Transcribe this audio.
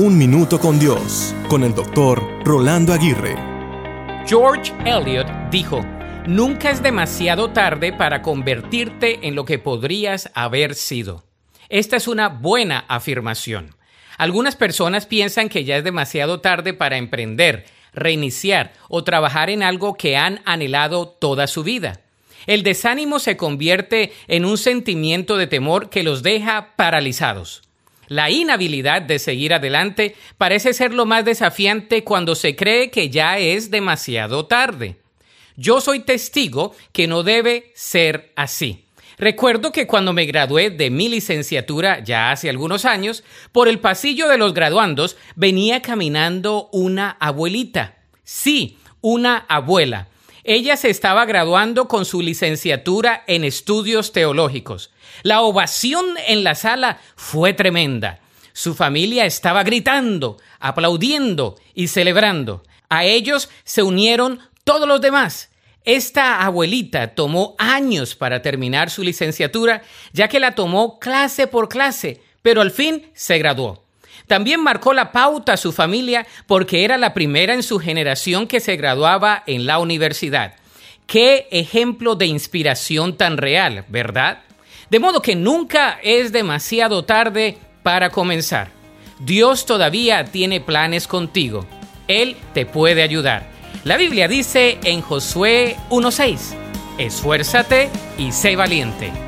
Un Minuto con Dios, con el doctor Rolando Aguirre. George Eliot dijo, Nunca es demasiado tarde para convertirte en lo que podrías haber sido. Esta es una buena afirmación. Algunas personas piensan que ya es demasiado tarde para emprender, reiniciar o trabajar en algo que han anhelado toda su vida. El desánimo se convierte en un sentimiento de temor que los deja paralizados. La inhabilidad de seguir adelante parece ser lo más desafiante cuando se cree que ya es demasiado tarde. Yo soy testigo que no debe ser así. Recuerdo que cuando me gradué de mi licenciatura ya hace algunos años, por el pasillo de los graduandos venía caminando una abuelita. Sí, una abuela. Ella se estaba graduando con su licenciatura en estudios teológicos. La ovación en la sala fue tremenda. Su familia estaba gritando, aplaudiendo y celebrando. A ellos se unieron todos los demás. Esta abuelita tomó años para terminar su licenciatura, ya que la tomó clase por clase, pero al fin se graduó. También marcó la pauta a su familia porque era la primera en su generación que se graduaba en la universidad. Qué ejemplo de inspiración tan real, ¿verdad? De modo que nunca es demasiado tarde para comenzar. Dios todavía tiene planes contigo. Él te puede ayudar. La Biblia dice en Josué 1.6, esfuérzate y sé valiente.